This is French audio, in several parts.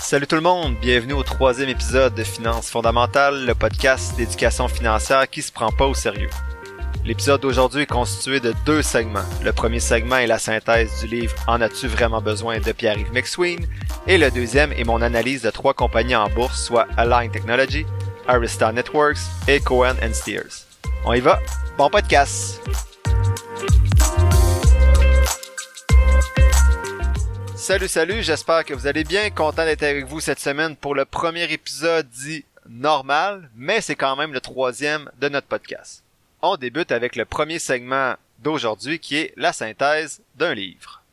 Salut tout le monde, bienvenue au troisième épisode de Finances fondamentales, le podcast d'éducation financière qui se prend pas au sérieux. L'épisode d'aujourd'hui est constitué de deux segments. Le premier segment est la synthèse du livre En as-tu vraiment besoin de Pierre-Yves McSween et le deuxième est mon analyse de trois compagnies en bourse, soit Align Technology, Arista Networks et Cohen Steers. On y va, bon podcast! Salut, salut, j'espère que vous allez bien. Content d'être avec vous cette semaine pour le premier épisode dit normal, mais c'est quand même le troisième de notre podcast. On débute avec le premier segment d'aujourd'hui qui est la synthèse d'un livre.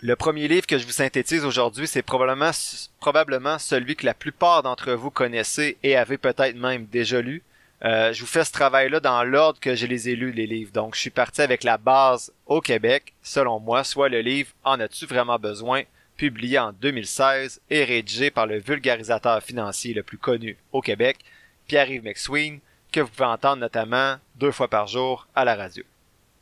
Le premier livre que je vous synthétise aujourd'hui, c'est probablement, celui que la plupart d'entre vous connaissez et avez peut-être même déjà lu. Euh, je vous fais ce travail-là dans l'ordre que je les ai lus, les livres. Donc, je suis parti avec la base au Québec, selon moi, soit le livre En as-tu vraiment besoin, publié en 2016 et rédigé par le vulgarisateur financier le plus connu au Québec, Pierre-Yves McSween, que vous pouvez entendre notamment deux fois par jour à la radio.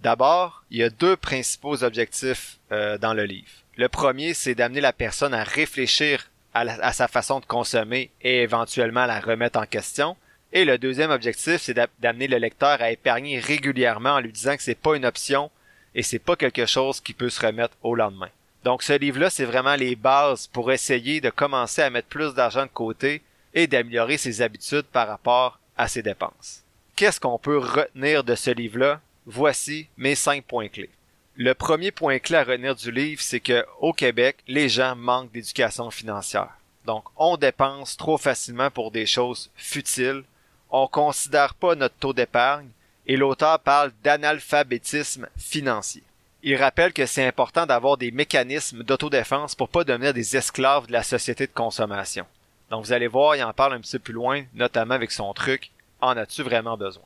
D'abord, il y a deux principaux objectifs euh, dans le livre. Le premier, c'est d'amener la personne à réfléchir à, sa façon de consommer et éventuellement la remettre en question. Et le deuxième objectif, c'est d'amener le lecteur à épargner régulièrement en lui disant que c'est pas une option et c'est pas quelque chose qui peut se remettre au lendemain. Donc ce livre-là, c'est vraiment les bases pour essayer de commencer à mettre plus d'argent de côté et d'améliorer ses habitudes par rapport à ses dépenses. Qu'est-ce qu'on peut retenir de ce livre-là? Voici mes cinq points clés. Le premier point clé à retenir du livre, c'est que au Québec, les gens manquent d'éducation financière. Donc, on dépense trop facilement pour des choses futiles on considère pas notre taux d'épargne et l'auteur parle d'analphabétisme financier. Il rappelle que c'est important d'avoir des mécanismes d'autodéfense pour pas devenir des esclaves de la société de consommation. Donc vous allez voir, il en parle un petit peu plus loin, notamment avec son truc En as-tu vraiment besoin?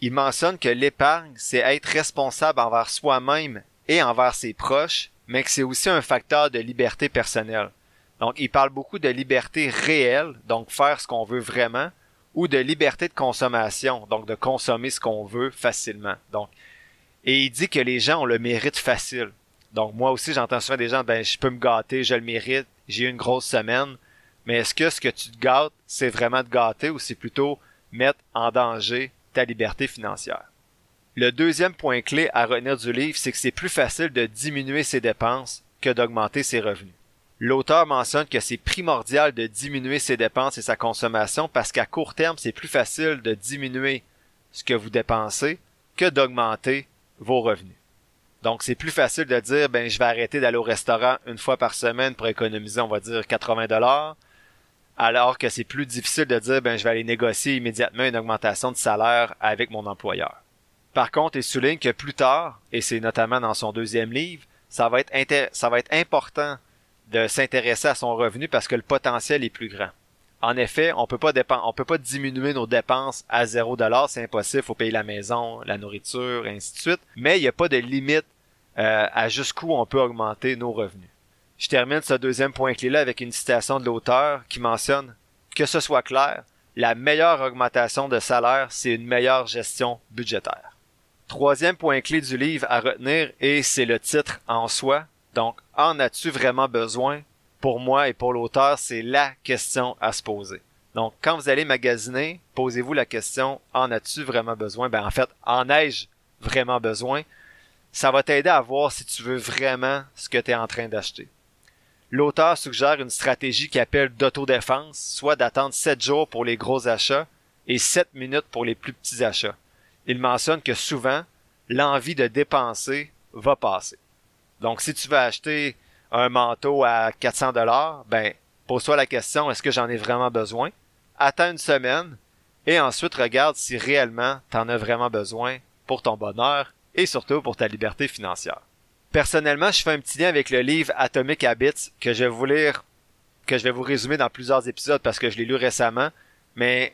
Il mentionne que l'épargne, c'est être responsable envers soi-même et envers ses proches, mais que c'est aussi un facteur de liberté personnelle. Donc il parle beaucoup de liberté réelle, donc faire ce qu'on veut vraiment, ou de liberté de consommation, donc de consommer ce qu'on veut facilement. Donc, et il dit que les gens ont le mérite facile. Donc moi aussi j'entends souvent des gens ben je peux me gâter, je le mérite, j'ai une grosse semaine, mais est-ce que ce que tu te gâtes, c'est vraiment te gâter ou c'est plutôt mettre en danger ta liberté financière? Le deuxième point clé à retenir du livre, c'est que c'est plus facile de diminuer ses dépenses que d'augmenter ses revenus. L'auteur mentionne que c'est primordial de diminuer ses dépenses et sa consommation parce qu'à court terme, c'est plus facile de diminuer ce que vous dépensez que d'augmenter vos revenus. Donc, c'est plus facile de dire, ben, je vais arrêter d'aller au restaurant une fois par semaine pour économiser, on va dire, 80 dollars, alors que c'est plus difficile de dire, ben, je vais aller négocier immédiatement une augmentation de salaire avec mon employeur. Par contre, il souligne que plus tard, et c'est notamment dans son deuxième livre, ça va être, ça être important de s'intéresser à son revenu parce que le potentiel est plus grand. En effet, on peut pas on peut pas diminuer nos dépenses à zéro dollar, c'est impossible, faut payer la maison, la nourriture, et ainsi de suite. Mais il n'y a pas de limite euh, à jusqu'où on peut augmenter nos revenus. Je termine ce deuxième point clé-là avec une citation de l'auteur qui mentionne que ce soit clair, la meilleure augmentation de salaire, c'est une meilleure gestion budgétaire. Troisième point clé du livre à retenir, et c'est le titre en soi, donc, en as-tu vraiment besoin? Pour moi et pour l'auteur, c'est la question à se poser. Donc, quand vous allez magasiner, posez-vous la question, en as-tu vraiment besoin? Ben, en fait, en ai-je vraiment besoin? Ça va t'aider à voir si tu veux vraiment ce que tu es en train d'acheter. L'auteur suggère une stratégie qui appelle d'autodéfense, soit d'attendre 7 jours pour les gros achats et 7 minutes pour les plus petits achats. Il mentionne que souvent, l'envie de dépenser va passer. Donc, si tu veux acheter un manteau à 400 dollars, ben, pose-toi la question, est-ce que j'en ai vraiment besoin? Attends une semaine et ensuite regarde si réellement tu en as vraiment besoin pour ton bonheur et surtout pour ta liberté financière. Personnellement, je fais un petit lien avec le livre Atomic Habits que je vais vous lire, que je vais vous résumer dans plusieurs épisodes parce que je l'ai lu récemment, mais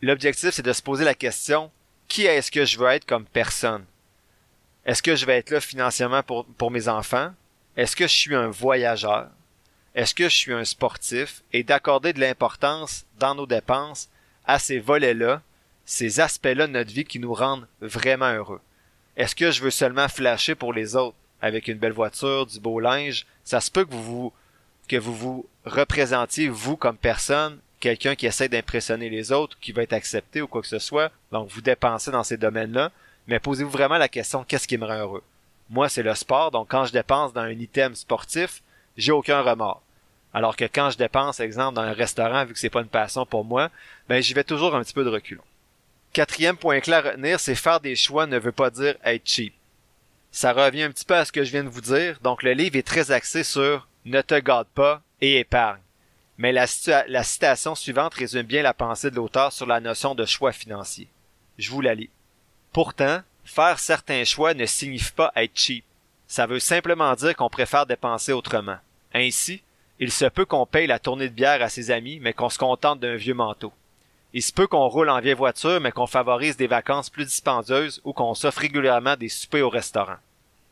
l'objectif c'est de se poser la question, qui est-ce que je veux être comme personne? Est-ce que je vais être là financièrement pour, mes enfants? Est-ce que je suis un voyageur? Est-ce que je suis un sportif? Et d'accorder de l'importance dans nos dépenses à ces volets-là, ces aspects-là de notre vie qui nous rendent vraiment heureux. Est-ce que je veux seulement flasher pour les autres avec une belle voiture, du beau linge? Ça se peut que vous que vous vous représentiez, vous comme personne, quelqu'un qui essaie d'impressionner les autres, qui va être accepté ou quoi que ce soit. Donc, vous dépensez dans ces domaines-là. Mais posez-vous vraiment la question, qu'est-ce qui me rend heureux? Moi, c'est le sport. Donc, quand je dépense dans un item sportif, j'ai aucun remords. Alors que quand je dépense, exemple, dans un restaurant, vu que c'est pas une passion pour moi, ben, j'y vais toujours un petit peu de reculons. Quatrième point clair à retenir, c'est faire des choix ne veut pas dire être cheap. Ça revient un petit peu à ce que je viens de vous dire. Donc, le livre est très axé sur ne te garde pas et épargne. Mais la citation suivante résume bien la pensée de l'auteur sur la notion de choix financier. Je vous la lis. Pourtant, faire certains choix ne signifie pas être cheap. Ça veut simplement dire qu'on préfère dépenser autrement. Ainsi, il se peut qu'on paye la tournée de bière à ses amis, mais qu'on se contente d'un vieux manteau. Il se peut qu'on roule en vieille voiture, mais qu'on favorise des vacances plus dispendieuses ou qu'on s'offre régulièrement des soupers au restaurant.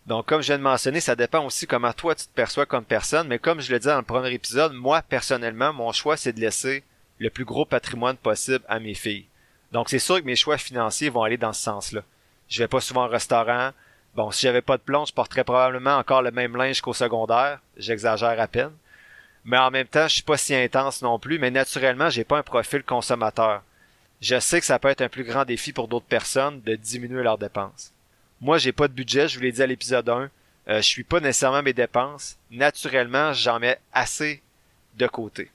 Donc, comme je viens de mentionner, ça dépend aussi comment toi tu te perçois comme personne, mais comme je le dis dans le premier épisode, moi, personnellement, mon choix, c'est de laisser le plus gros patrimoine possible à mes filles. Donc, c'est sûr que mes choix financiers vont aller dans ce sens-là. Je vais pas souvent au restaurant. Bon, si j'avais pas de plomb, je porterais probablement encore le même linge qu'au secondaire. J'exagère à peine. Mais en même temps, je suis pas si intense non plus, mais naturellement, j'ai pas un profil consommateur. Je sais que ça peut être un plus grand défi pour d'autres personnes de diminuer leurs dépenses. Moi, j'ai pas de budget, je vous l'ai dit à l'épisode 1. Euh, je suis pas nécessairement mes dépenses. Naturellement, j'en mets assez de côté.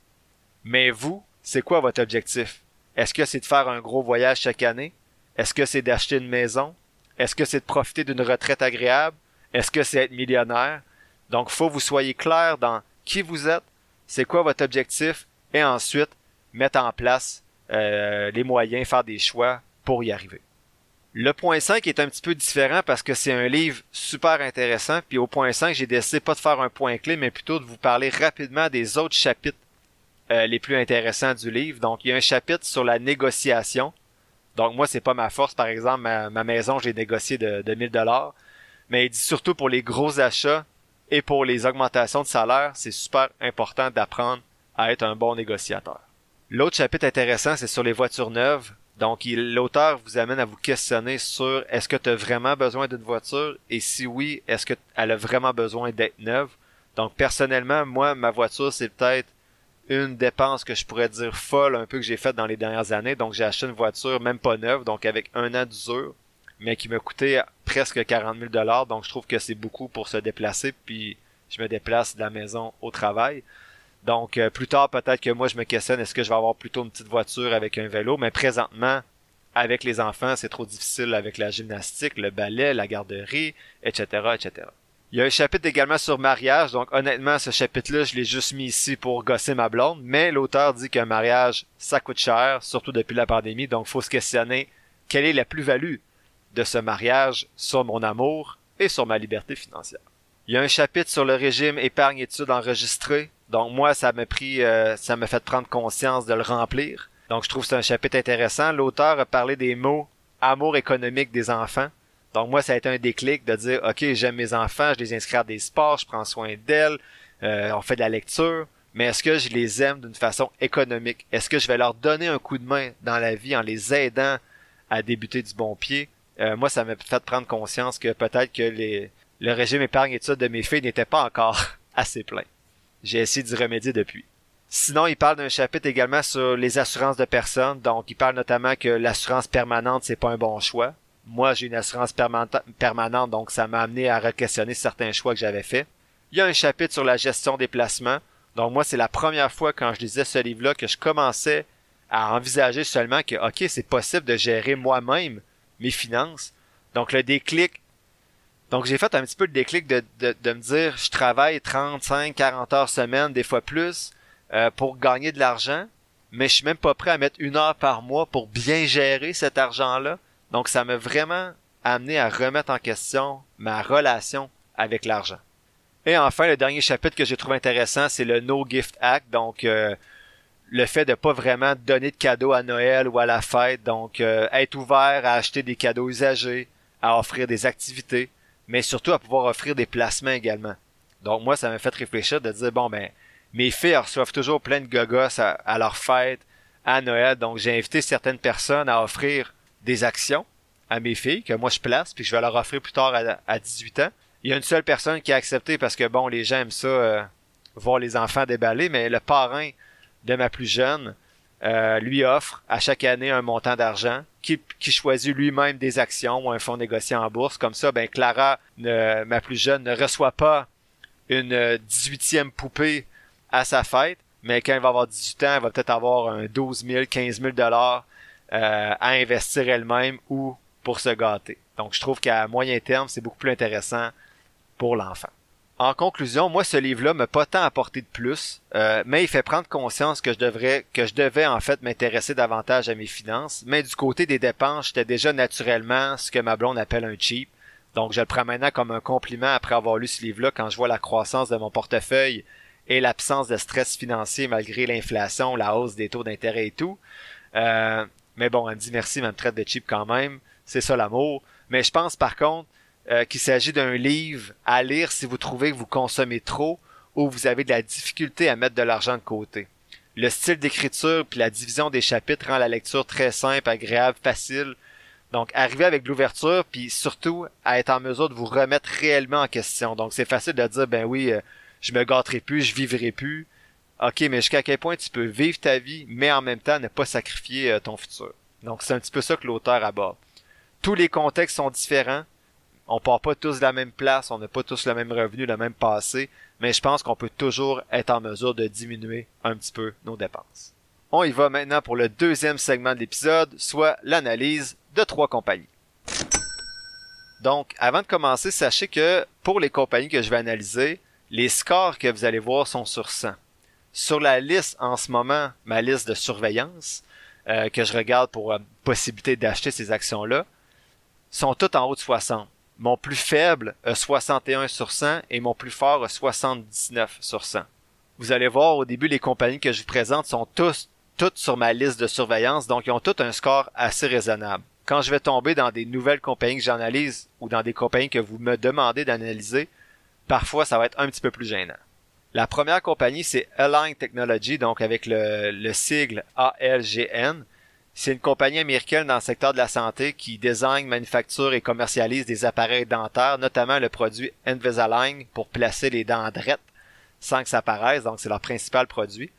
Mais vous, c'est quoi votre objectif? Est-ce que c'est de faire un gros voyage chaque année? Est-ce que c'est d'acheter une maison? Est-ce que c'est de profiter d'une retraite agréable? Est-ce que c'est être millionnaire? Donc, faut que vous soyez clair dans qui vous êtes, c'est quoi votre objectif, et ensuite mettre en place euh, les moyens, faire des choix pour y arriver. Le point 5 est un petit peu différent parce que c'est un livre super intéressant. Puis au point 5, j'ai décidé pas de faire un point clé, mais plutôt de vous parler rapidement des autres chapitres euh, les plus intéressants du livre. Donc il y a un chapitre sur la négociation. Donc moi, c'est pas ma force. Par exemple, ma, maison, j'ai négocié de, de 1000 dollars. Mais il dit surtout pour les gros achats et pour les augmentations de salaire, c'est super important d'apprendre à être un bon négociateur. L'autre chapitre intéressant, c'est sur les voitures neuves. Donc, l'auteur vous amène à vous questionner sur est-ce que tu as vraiment besoin d'une voiture? Et si oui, est-ce qu'elle a vraiment besoin d'être neuve? Donc, personnellement, moi, ma voiture, c'est peut-être une dépense que je pourrais dire folle un peu que j'ai faite dans les dernières années. Donc, j'ai acheté une voiture même pas neuve, donc avec un an d'usure, mais qui m'a coûté presque 40 000 dollars. Donc, je trouve que c'est beaucoup pour se déplacer, puis je me déplace de la maison au travail. Donc, euh, plus tard, peut-être que moi, je me questionne, est-ce que je vais avoir plutôt une petite voiture avec un vélo? Mais présentement, avec les enfants, c'est trop difficile avec la gymnastique, le ballet, la garderie, etc., etc. Il y a un chapitre également sur mariage, donc honnêtement, ce chapitre-là, je l'ai juste mis ici pour gosser ma blonde, mais l'auteur dit qu'un mariage, ça coûte cher, surtout depuis la pandémie, donc faut se questionner quelle est la plus-value de ce mariage sur mon amour et sur ma liberté financière? Il y a un chapitre sur le régime épargne-études enregistré, donc moi, ça m'a pris, euh, ça m'a fait prendre conscience de le remplir. Donc je trouve que c'est un chapitre intéressant. L'auteur a parlé des mots amour économique des enfants. Donc moi, ça a été un déclic de dire, ok, j'aime mes enfants, je les inscris à des sports, je prends soin d'elles, euh, on fait de la lecture, mais est-ce que je les aime d'une façon économique? Est-ce que je vais leur donner un coup de main dans la vie en les aidant à débuter du bon pied? Euh, moi, ça m'a fait prendre conscience que peut-être que le régime épargne-études de mes filles n'était pas encore assez plein. J'ai essayé d'y remédier depuis. Sinon, il parle d'un chapitre également sur les assurances de personnes. Donc, il parle notamment que l'assurance permanente, c'est pas un bon choix. Moi, j'ai une assurance permanente, donc ça m'a amené à re-questionner certains choix que j'avais faits. Il y a un chapitre sur la gestion des placements. Donc, moi, c'est la première fois quand je lisais ce livre-là que je commençais à envisager seulement que, OK, c'est possible de gérer moi-même mes finances. Donc, le déclic donc j'ai fait un petit peu le déclic de, de, de, me dire je travaille 35, 40 heures semaine, des fois plus, euh, pour gagner de l'argent, mais je suis même pas prêt à mettre une heure par mois pour bien gérer cet argent-là. Donc ça m'a vraiment amené à remettre en question ma relation avec l'argent. Et enfin, le dernier chapitre que j'ai trouvé intéressant, c'est le No Gift Act, donc euh, le fait de pas vraiment donner de cadeaux à Noël ou à la fête, donc euh, être ouvert à acheter des cadeaux usagés, à offrir des activités mais surtout à pouvoir offrir des placements également. Donc moi, ça m'a fait réfléchir de dire, bon, ben, mes filles reçoivent toujours plein de gogos à, à leur fête, à Noël, donc j'ai invité certaines personnes à offrir des actions à mes filles que moi je place, puis je vais leur offrir plus tard à, 18 ans. Il y a une seule personne qui a accepté parce que bon, les gens aiment ça, euh, voir les enfants déballer, mais le parrain de ma plus jeune euh, lui offre à chaque année un montant d'argent qui, choisit lui-même des actions ou un fonds négocié en bourse. Comme ça, ben Clara, ma plus jeune, ne reçoit pas une 18e poupée à sa fête, mais quand elle va avoir 18 ans, elle va peut-être avoir un 12 000, 15 000 dollars euh, à investir elle-même ou pour se gâter. Donc je trouve qu'à moyen terme, c'est beaucoup plus intéressant pour l'enfant. En conclusion, moi ce livre-là m'a pas tant apporté de plus, euh, mais il fait prendre conscience que je devrais, que je devais en fait m'intéresser davantage à mes finances. Mais du côté des dépenses, j'étais déjà naturellement ce que ma blonde appelle un cheap. Donc je le prends maintenant comme un compliment après avoir lu ce livre-là quand je vois la croissance de mon portefeuille et l'absence de stress financier malgré l'inflation, la hausse des taux d'intérêt et tout. Euh, mais bon, elle me dit merci, mais elle me traite de cheap quand même. C'est ça l'amour. Mais je pense par contre euh, qu'il s'agit d'un livre à lire si vous trouvez que vous consommez trop ou vous avez de la difficulté à mettre de l'argent de côté. Le style d'écriture puis la division des chapitres rend la lecture très simple, agréable, facile. Donc, arriver avec l'ouverture, puis surtout à être en mesure de vous remettre réellement en question. Donc, c'est facile de dire, ben oui, euh, je me gâterai plus, je vivrai plus. Ok, mais jusqu'à quel point tu peux vivre ta vie, mais en même temps ne pas sacrifier euh, ton futur? Donc, c'est un petit peu ça que l'auteur aborde. Tous les contextes sont différents, on part pas tous de la même place, on n'a pas tous le même revenu, le même passé, mais je pense qu'on peut toujours être en mesure de diminuer un petit peu nos dépenses. On y va maintenant pour le deuxième segment de l'épisode, soit l'analyse de trois compagnies. Donc, avant de commencer, sachez que pour les compagnies que je vais analyser, les scores que vous allez voir sont sur 100. Sur la liste en ce moment, ma liste de surveillance, euh, que je regarde pour euh, possibilité d'acheter ces actions-là, sont toutes en haut de 60. Mon plus faible a 61 sur 100 et mon plus fort a 79 sur 100. Vous allez voir au début les compagnies que je vous présente sont toutes sur ma liste de surveillance, donc ils ont toutes un score assez raisonnable. Quand je vais tomber dans des nouvelles compagnies que j'analyse ou dans des compagnies que vous me demandez d'analyser, parfois ça va être un petit peu plus gênant. La première compagnie, c'est Align Technology, donc avec le, le sigle ALGN. C'est une compagnie américaine dans le secteur de la santé qui design, manufacture et commercialise des appareils dentaires, notamment le produit Invisalign pour placer les dents drettes sans que ça paraisse, donc c'est leur principal produit.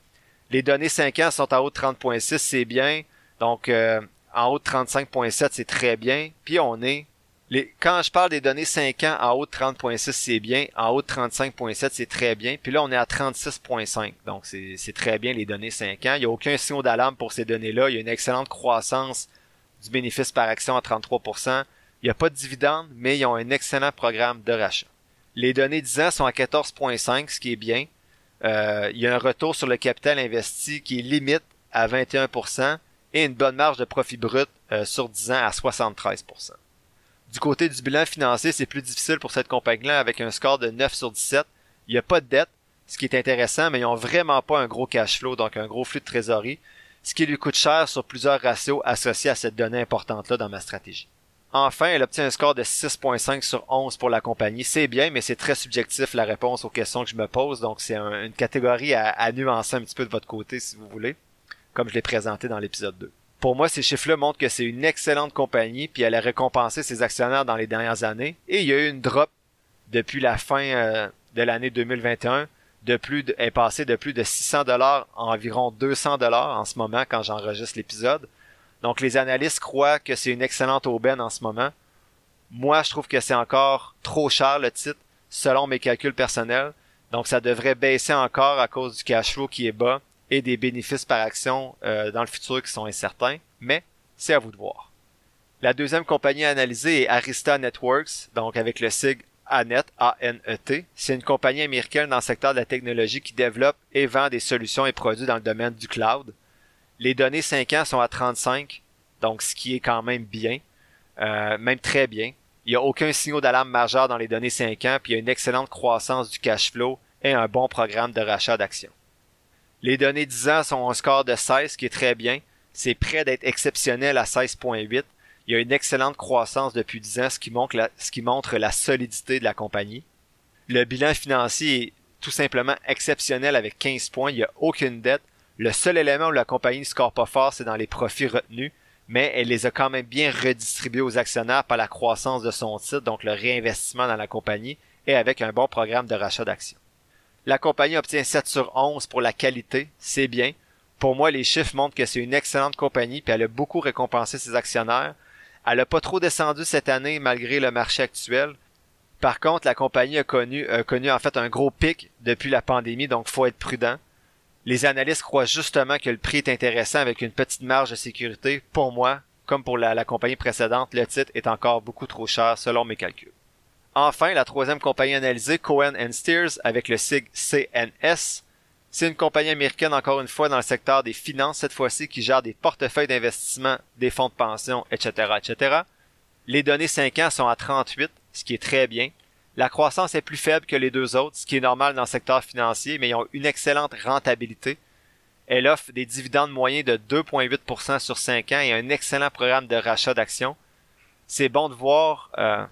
Les données 5 ans sont en haut de 30.6, c'est bien. Donc euh, en haut de 35.7, c'est très bien. Puis on est les, quand je parle des données 5 ans en haut de 30.6, c'est bien. En haut de 35.7, c'est très bien. Puis là, on est à 36.5. Donc, c'est très bien les données 5 ans. Il n'y a aucun signe d'alarme pour ces données-là. Il y a une excellente croissance du bénéfice par action à 33%. Il n'y a pas de dividende, mais ils ont un excellent programme de rachat. Les données 10 ans sont à 14.5, ce qui est bien. Euh, il y a un retour sur le capital investi qui est limite à 21% et une bonne marge de profit brut euh, sur 10 ans à 73%. Du côté du bilan financier, c'est plus difficile pour cette compagnie-là avec un score de 9 sur 17. Il n'y a pas de dette, ce qui est intéressant, mais ils n'ont vraiment pas un gros cash flow, donc un gros flux de trésorerie, ce qui lui coûte cher sur plusieurs ratios associés à cette donnée importante-là dans ma stratégie. Enfin, elle obtient un score de 6.5 sur 11 pour la compagnie. C'est bien, mais c'est très subjectif la réponse aux questions que je me pose, donc c'est une catégorie à, à nuancer un petit peu de votre côté si vous voulez, comme je l'ai présenté dans l'épisode 2 pour moi, ces chiffres-là montrent que c'est une excellente compagnie, puis elle a récompensé ses actionnaires dans les dernières années. Et il y a eu une drop depuis la fin euh, de l'année 2021 de plus est passé de plus de 600 dollars à environ 200 dollars en ce moment quand j'enregistre l'épisode. Donc les analystes croient que c'est une excellente aubaine en ce moment. Moi, je trouve que c'est encore trop cher le titre selon mes calculs personnels. Donc ça devrait baisser encore à cause du cash flow qui est bas et des bénéfices par action euh, dans le futur qui sont incertains, mais c'est à vous de voir. La deuxième compagnie analysée est Arista Networks, donc avec le sigle ANET, A-N-E-T. C'est une compagnie américaine dans le secteur de la technologie qui développe et vend des solutions et produits dans le domaine du cloud. Les données 5 ans sont à 35, donc ce qui est quand même bien, euh, même très bien. Il n'y a aucun signal d'alarme majeur dans les données 5 ans, puis il y a une excellente croissance du cash flow et un bon programme de rachat d'actions. Les données 10 ans sont un score de 16, qui est très bien. C'est près d'être exceptionnel à 16.8. Il y a une excellente croissance depuis 10 ans, ce qui, montre ce qui montre la solidité de la compagnie. Le bilan financier est tout simplement exceptionnel avec 15 points. Il n'y a aucune dette. Le seul élément où la compagnie ne score pas fort, c'est dans les profits retenus, mais elle les a quand même bien redistribués aux actionnaires par la croissance de son titre, donc le réinvestissement dans la compagnie, et avec un bon programme de rachat d'actions. La compagnie obtient 7 sur 11 pour la qualité, c'est bien. Pour moi, les chiffres montrent que c'est une excellente compagnie, puis elle a beaucoup récompensé ses actionnaires. Elle n'a pas trop descendu cette année malgré le marché actuel. Par contre, la compagnie a connu, en fait un gros pic depuis la pandémie, donc faut être prudent. Les analystes croient justement que le prix est intéressant avec une petite marge de sécurité. Pour moi, comme pour la compagnie précédente, le titre est encore beaucoup trop cher selon mes calculs. Enfin, la troisième compagnie analysée, Cohen Steers, avec le SIG CNS, c'est une compagnie américaine encore une fois dans le secteur des finances cette fois-ci qui gère des portefeuilles d'investissement, des fonds de pension, etc., etc. Les données 5 ans sont à 38, ce qui est très bien. La croissance est plus faible que les deux autres, ce qui est normal dans le secteur financier, mais ils ont une excellente rentabilité. Elle offre des dividendes moyens de 2,8% sur 5 ans et un excellent programme de rachat d'actions. C'est bon de voir, euh,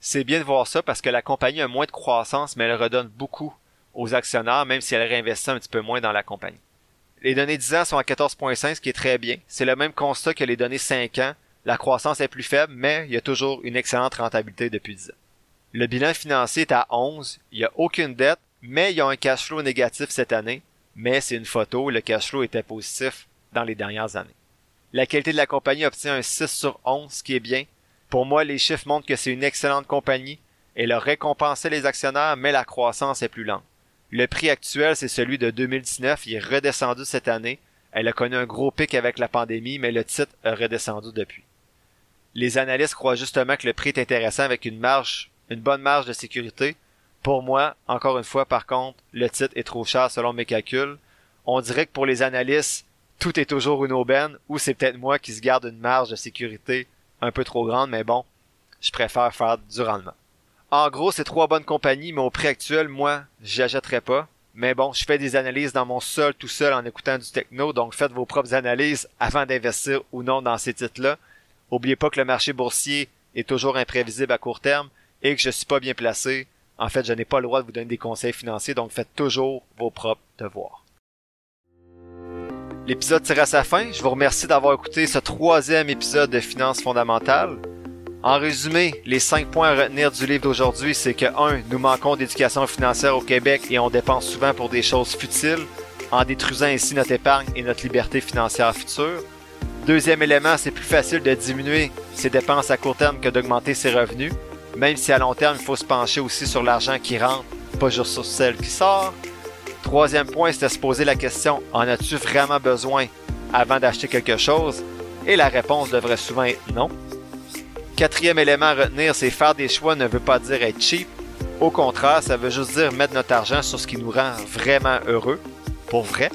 c'est bien de voir ça parce que la compagnie a moins de croissance, mais elle redonne beaucoup aux actionnaires, même si elle réinvestit un petit peu moins dans la compagnie. Les données 10 ans sont à 14,5, ce qui est très bien. C'est le même constat que les données 5 ans. La croissance est plus faible, mais il y a toujours une excellente rentabilité depuis 10 ans. Le bilan financier est à 11. Il n'y a aucune dette, mais il y a un cash flow négatif cette année. Mais c'est une photo, le cash flow était positif dans les dernières années. La qualité de la compagnie obtient un 6 sur 11, ce qui est bien. Pour moi, les chiffres montrent que c'est une excellente compagnie. Elle a récompensé les actionnaires, mais la croissance est plus lente. Le prix actuel, c'est celui de 2019. Il est redescendu cette année. Elle a connu un gros pic avec la pandémie, mais le titre a redescendu depuis. Les analystes croient justement que le prix est intéressant avec une marge, une bonne marge de sécurité. Pour moi, encore une fois, par contre, le titre est trop cher selon mes calculs. On dirait que pour les analystes, tout est toujours une aubaine, ou c'est peut-être moi qui se garde une marge de sécurité un peu trop grande, mais bon, je préfère faire du rendement. En gros, c'est trois bonnes compagnies, mais au prix actuel, moi, j'achèterais pas. Mais bon, je fais des analyses dans mon sol tout seul en écoutant du techno, donc faites vos propres analyses avant d'investir ou non dans ces titres-là. Oubliez pas que le marché boursier est toujours imprévisible à court terme et que je suis pas bien placé. En fait, je n'ai pas le droit de vous donner des conseils financiers, donc faites toujours vos propres devoirs. L'épisode tire à sa fin. Je vous remercie d'avoir écouté ce troisième épisode de Finances fondamentales. En résumé, les cinq points à retenir du livre d'aujourd'hui, c'est que 1. Nous manquons d'éducation financière au Québec et on dépense souvent pour des choses futiles, en détruisant ainsi notre épargne et notre liberté financière future. Deuxième élément, c'est plus facile de diminuer ses dépenses à court terme que d'augmenter ses revenus, même si à long terme, il faut se pencher aussi sur l'argent qui rentre, pas juste sur celle qui sort. Troisième point, c'était se poser la question, en as-tu vraiment besoin avant d'acheter quelque chose? Et la réponse devrait souvent être non. Quatrième élément à retenir, c'est faire des choix ne veut pas dire être cheap. Au contraire, ça veut juste dire mettre notre argent sur ce qui nous rend vraiment heureux, pour vrai.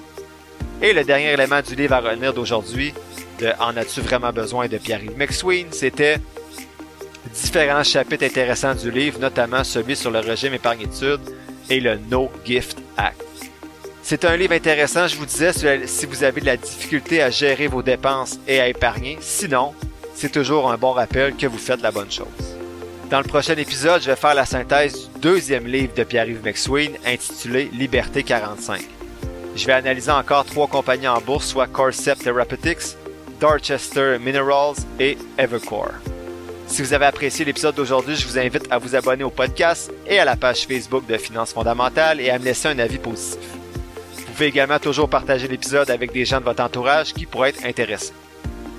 Et le dernier élément du livre à retenir d'aujourd'hui, de En as-tu vraiment besoin de Pierre-Yves McSween, c'était différents chapitres intéressants du livre, notamment celui sur le régime épargne-études et le No Gift Act. C'est un livre intéressant, je vous disais, si vous avez de la difficulté à gérer vos dépenses et à épargner. Sinon, c'est toujours un bon rappel que vous faites la bonne chose. Dans le prochain épisode, je vais faire la synthèse du deuxième livre de Pierre-Yves McSween intitulé Liberté 45. Je vais analyser encore trois compagnies en bourse, soit Corcept Therapeutics, Dorchester Minerals et Evercore. Si vous avez apprécié l'épisode d'aujourd'hui, je vous invite à vous abonner au podcast et à la page Facebook de Finances fondamentales et à me laisser un avis positif. Vous pouvez également toujours partager l'épisode avec des gens de votre entourage qui pourraient être intéressés.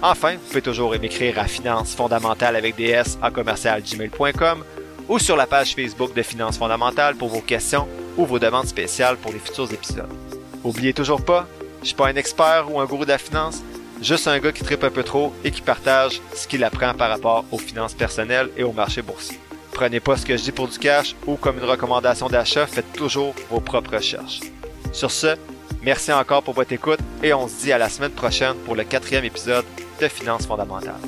Enfin, vous pouvez toujours m'écrire à Finances fondamentales avec des S à commercialgmail.com ou sur la page Facebook de Finances fondamentales pour vos questions ou vos demandes spéciales pour les futurs épisodes. N'oubliez toujours pas, je suis pas un expert ou un gourou de la finance, juste un gars qui tripe un peu trop et qui partage ce qu'il apprend par rapport aux finances personnelles et au marché boursier. Prenez pas ce que je dis pour du cash ou comme une recommandation d'achat, faites toujours vos propres recherches. Sur ce, merci encore pour votre écoute et on se dit à la semaine prochaine pour le quatrième épisode de Finances fondamentales.